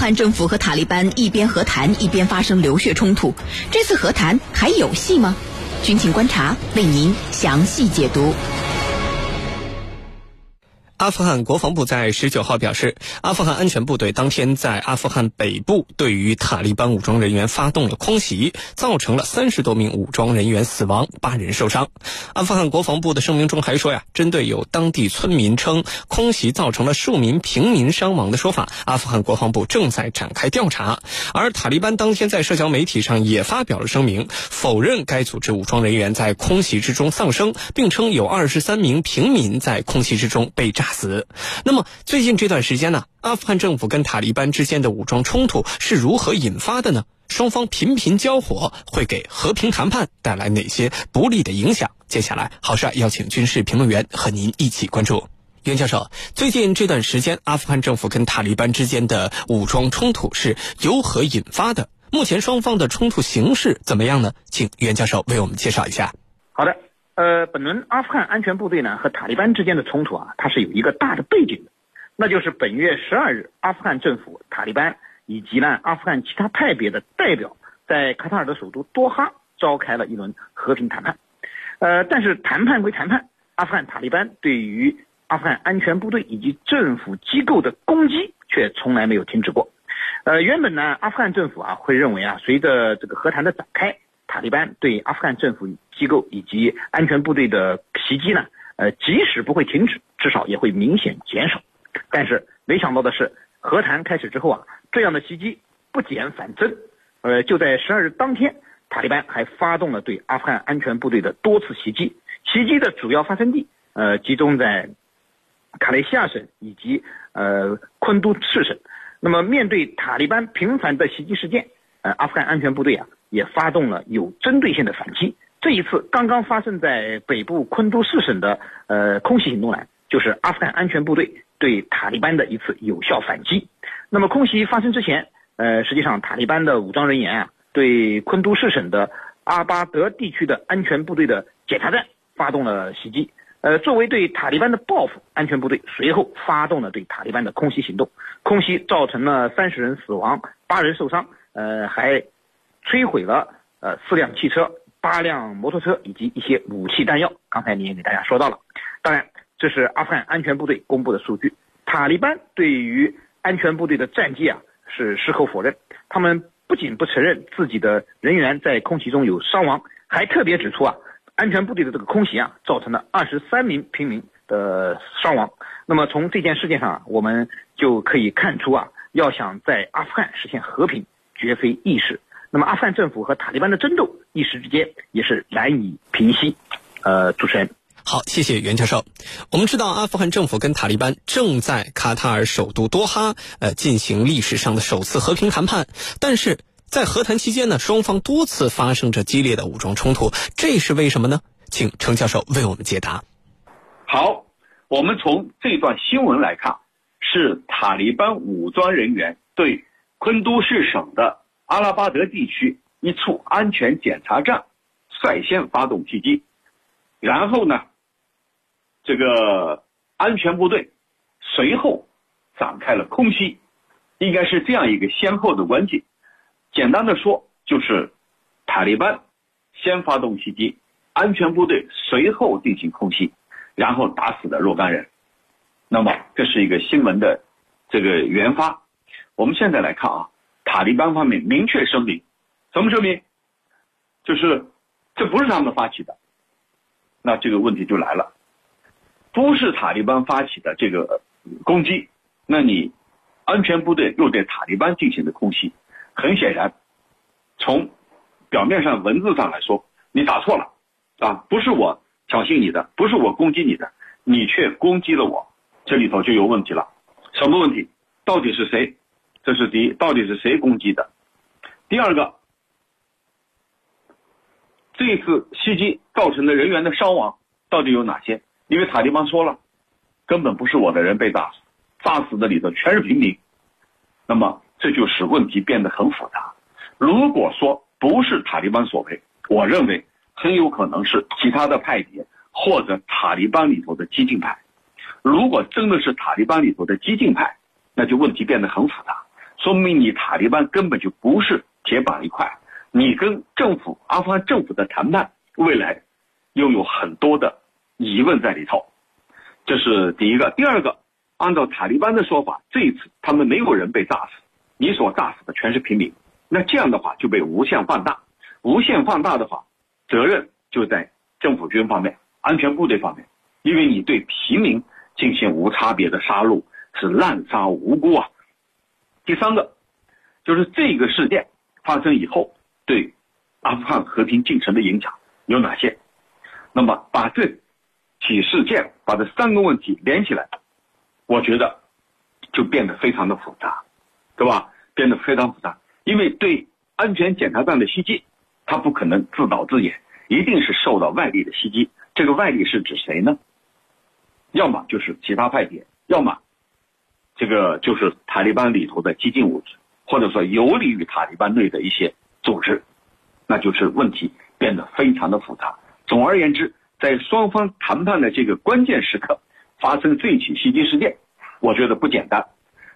汉政府和塔利班一边和谈一边发生流血冲突，这次和谈还有戏吗？军情观察为您详细解读。阿富汗国防部在十九号表示，阿富汗安全部队当天在阿富汗北部对于塔利班武装人员发动了空袭，造成了三十多名武装人员死亡，八人受伤。阿富汗国防部的声明中还说呀，针对有当地村民称空袭造成了数名平民伤亡的说法，阿富汗国防部正在展开调查。而塔利班当天在社交媒体上也发表了声明，否认该组织武装人员在空袭之中丧生，并称有二十三名平民在空袭之中被炸。死。那么最近这段时间呢，阿富汗政府跟塔利班之间的武装冲突是如何引发的呢？双方频频交火，会给和平谈判带来哪些不利的影响？接下来，郝帅邀请军事评论员和您一起关注。袁教授，最近这段时间，阿富汗政府跟塔利班之间的武装冲突是由何引发的？目前双方的冲突形势怎么样呢？请袁教授为我们介绍一下。好的。呃，本轮阿富汗安全部队呢和塔利班之间的冲突啊，它是有一个大的背景的，那就是本月十二日，阿富汗政府、塔利班以及呢阿富汗其他派别的代表在卡塔尔的首都多哈召开了一轮和平谈判。呃，但是谈判归谈判，阿富汗塔利班对于阿富汗安全部队以及政府机构的攻击却从来没有停止过。呃，原本呢，阿富汗政府啊会认为啊，随着这个和谈的展开。塔利班对阿富汗政府机构以及安全部队的袭击呢？呃，即使不会停止，至少也会明显减少。但是没想到的是，和谈开始之后啊，这样的袭击不减反增。呃，就在十二日当天，塔利班还发动了对阿富汗安全部队的多次袭击。袭击的主要发生地，呃，集中在卡雷西亚省以及呃昆都士省。那么，面对塔利班频繁的袭击事件，呃，阿富汗安全部队啊。也发动了有针对性的反击。这一次刚刚发生在北部昆都市省的呃空袭行动呢，就是阿富汗安全部队对塔利班的一次有效反击。那么空袭发生之前，呃，实际上塔利班的武装人员啊，对昆都市省的阿巴德地区的安全部队的检查站发动了袭击。呃，作为对塔利班的报复，安全部队随后发动了对塔利班的空袭行动。空袭造成了三十人死亡，八人受伤。呃，还。摧毁了呃四辆汽车、八辆摩托车以及一些武器弹药。刚才你也给大家说到了，当然这是阿富汗安全部队公布的数据。塔利班对于安全部队的战绩啊是矢口否认，他们不仅不承认自己的人员在空袭中有伤亡，还特别指出啊安全部队的这个空袭啊造成了二十三名平民的伤亡。那么从这件事件上啊，我们就可以看出啊，要想在阿富汗实现和平，绝非易事。那么，阿富汗政府和塔利班的争斗一时之间也是难以平息。呃，主持人，好，谢谢袁教授。我们知道，阿富汗政府跟塔利班正在卡塔尔首都多哈呃进行历史上的首次和平谈判，但是在和谈期间呢，双方多次发生着激烈的武装冲突，这是为什么呢？请程教授为我们解答。好，我们从这段新闻来看，是塔利班武装人员对昆都士省的。阿拉巴德地区一处安全检查站率先发动袭击，然后呢，这个安全部队随后展开了空袭，应该是这样一个先后的关系。简单的说，就是塔利班先发动袭击，安全部队随后进行空袭，然后打死了若干人。那么这是一个新闻的这个原发。我们现在来看啊。塔利班方面明确声明，什么声明？就是这不是他们发起的，那这个问题就来了，不是塔利班发起的这个攻击，那你安全部队又对塔利班进行的空袭，很显然，从表面上文字上来说，你打错了啊，不是我挑衅你的，不是我攻击你的，你却攻击了我，这里头就有问题了，什么问题？到底是谁？这是第一，到底是谁攻击的？第二个，这次袭击造成的人员的伤亡到底有哪些？因为塔利班说了，根本不是我的人被炸死，炸死的里头全是平民。那么这就使问题变得很复杂。如果说不是塔利班所为，我认为很有可能是其他的派别或者塔利班里头的激进派。如果真的是塔利班里头的激进派，那就问题变得很复杂。说明你塔利班根本就不是铁板一块。你跟政府阿富汗政府的谈判，未来又有很多的疑问在里头。这是第一个。第二个，按照塔利班的说法，这一次他们没有人被炸死，你所炸死的全是平民。那这样的话就被无限放大，无限放大的话，责任就在政府军方面、安全部队方面，因为你对平民进行无差别的杀戮，是滥杀无辜啊。第三个，就是这个事件发生以后对阿富汗和平进程的影响有哪些？那么把这起事件把这三个问题连起来，我觉得就变得非常的复杂，对吧？变得非常复杂。因为对安全检查站的袭击，他不可能自导自演，一定是受到外力的袭击。这个外力是指谁呢？要么就是其他派别，要么这个就是塔利班里头的激进物质，或者说游离于塔利班内的一些组织，那就是问题变得非常的复杂。总而言之，在双方谈判的这个关键时刻发生这起袭击事件，我觉得不简单，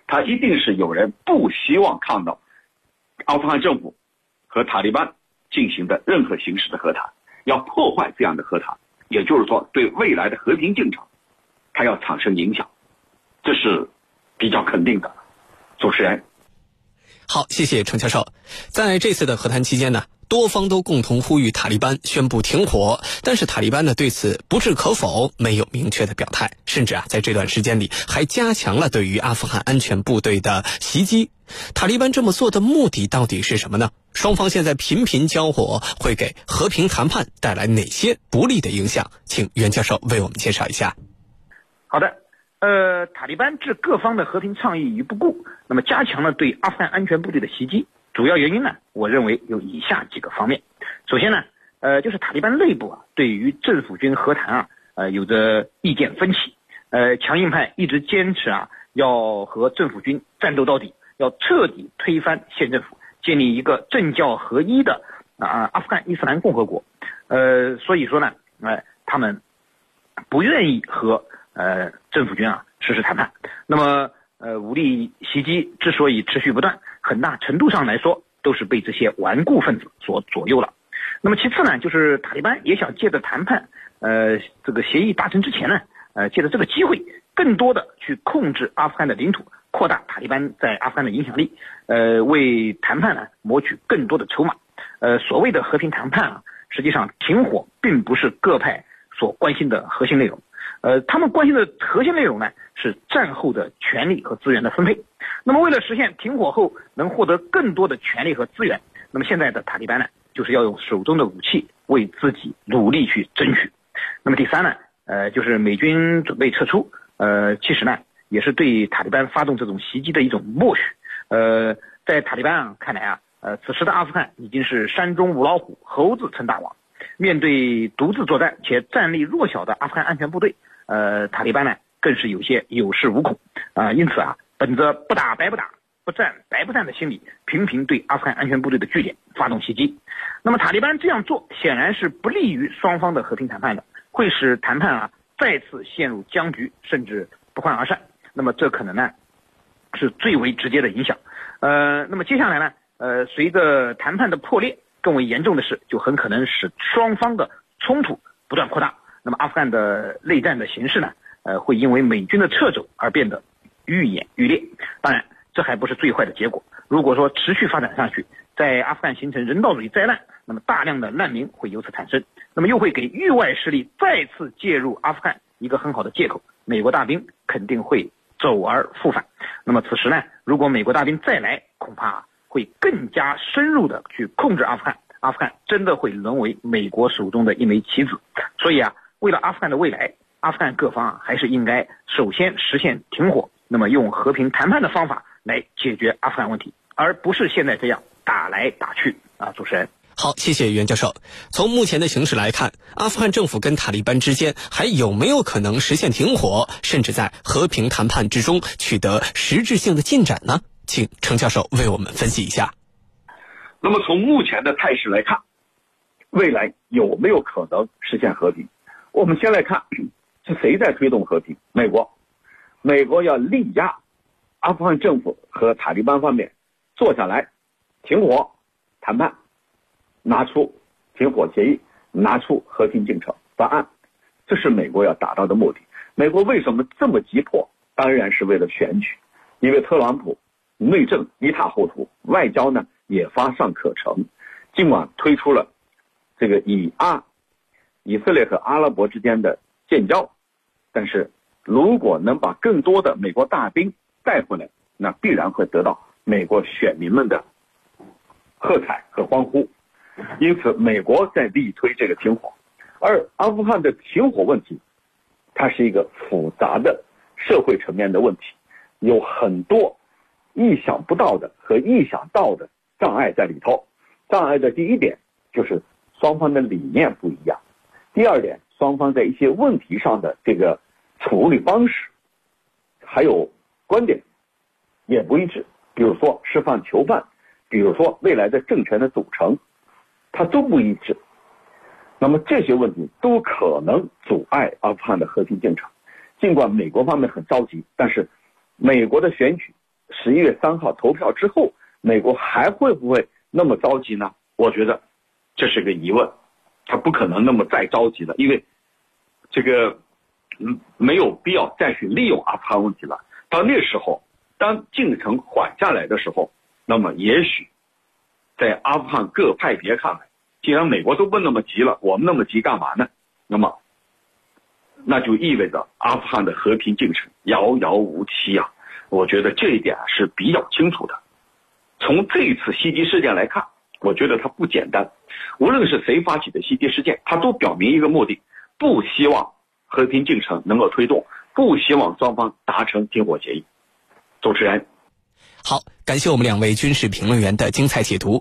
他一定是有人不希望看到。阿富汗政府和塔利班进行的任何形式的和谈，要破坏这样的和谈，也就是说对未来的和平进程，它要产生影响，这是比较肯定的。主持人，好，谢谢程教授。在这次的和谈期间呢？多方都共同呼吁塔利班宣布停火，但是塔利班呢对此不置可否，没有明确的表态，甚至啊在这段时间里还加强了对于阿富汗安全部队的袭击。塔利班这么做的目的到底是什么呢？双方现在频频交火，会给和平谈判带来哪些不利的影响？请袁教授为我们介绍一下。好的，呃，塔利班置各方的和平倡议于不顾，那么加强了对阿富汗安全部队的袭击。主要原因呢，我认为有以下几个方面。首先呢，呃，就是塔利班内部啊，对于政府军和谈啊，呃，有着意见分歧。呃，强硬派一直坚持啊，要和政府军战斗到底，要彻底推翻县政府，建立一个政教合一的啊阿富汗伊斯兰共和国。呃，所以说呢，呃，他们不愿意和呃政府军啊实施谈判。那么，呃，武力袭击之所以持续不断。很大程度上来说，都是被这些顽固分子所左右了。那么其次呢，就是塔利班也想借着谈判，呃，这个协议达成之前呢，呃，借着这个机会，更多的去控制阿富汗的领土，扩大塔利班在阿富汗的影响力，呃，为谈判呢谋取更多的筹码。呃，所谓的和平谈判啊，实际上停火并不是各派所关心的核心内容。呃，他们关心的核心内容呢，是战后的权力和资源的分配。那么，为了实现停火后能获得更多的权力和资源，那么现在的塔利班呢，就是要用手中的武器为自己努力去争取。那么第三呢，呃，就是美军准备撤出，呃，其实呢，也是对塔利班发动这种袭击的一种默许。呃，在塔利班看来啊，呃，此时的阿富汗已经是山中无老虎，猴子称大王。面对独自作战且战力弱小的阿富汗安全部队。呃，塔利班呢更是有些有恃无恐啊，因此啊，本着不打白不打，不战白不战的心理，频频对阿富汗安全部队的据点发动袭击。那么塔利班这样做显然是不利于双方的和平谈判的，会使谈判啊再次陷入僵局，甚至不欢而散。那么这可能呢是最为直接的影响。呃，那么接下来呢，呃，随着谈判的破裂，更为严重的是，就很可能使双方的冲突不断扩大。那么阿富汗的内战的形势呢？呃，会因为美军的撤走而变得愈演愈烈。当然，这还不是最坏的结果。如果说持续发展下去，在阿富汗形成人道主义灾难，那么大量的难民会由此产生，那么又会给域外势力再次介入阿富汗一个很好的借口。美国大兵肯定会走而复返。那么此时呢，如果美国大兵再来，恐怕会更加深入的去控制阿富汗。阿富汗真的会沦为美国手中的一枚棋子。所以啊。为了阿富汗的未来，阿富汗各方啊，还是应该首先实现停火，那么用和平谈判的方法来解决阿富汗问题，而不是现在这样打来打去啊！主持人，好，谢谢袁教授。从目前的形势来看，阿富汗政府跟塔利班之间还有没有可能实现停火，甚至在和平谈判之中取得实质性的进展呢？请程教授为我们分析一下。那么从目前的态势来看，未来有没有可能实现和平？我们先来看，是谁在推动和平？美国，美国要力压阿富汗政府和塔利班方面坐下来，停火谈判，拿出停火协议，拿出和平进程方案，这是美国要达到的目的。美国为什么这么急迫？当然是为了选举，因为特朗普内政一塌糊涂，外交呢也乏善可陈。尽管推出了这个以阿以色列和阿拉伯之间的建交，但是如果能把更多的美国大兵带回来，那必然会得到美国选民们的喝彩和欢呼。因此，美国在力推这个停火，而阿富汗的停火问题，它是一个复杂的社会层面的问题，有很多意想不到的和意想到的障碍在里头。障碍的第一点就是双方的理念不一样，第二点，双方在一些问题上的这个处理方式，还有观点也不一致。比如说释放囚犯，比如说未来的政权的组成，它都不一致。那么这些问题都可能阻碍阿富汗的和平进程。尽管美国方面很着急，但是美国的选举十一月三号投票之后，美国还会不会？那么着急呢？我觉得这是个疑问，他不可能那么再着急了，因为这个嗯没有必要再去利用阿富汗问题了。到那时候，当进程缓下来的时候，那么也许在阿富汗各派别看来，既然美国都不那么急了，我们那么急干嘛呢？那么那就意味着阿富汗的和平进程遥遥无期啊！我觉得这一点是比较清楚的。从这一次袭击事件来看，我觉得它不简单。无论是谁发起的袭击事件，它都表明一个目的：不希望和平进程能够推动，不希望双方达成停火协议。主持人，好，感谢我们两位军事评论员的精彩解读。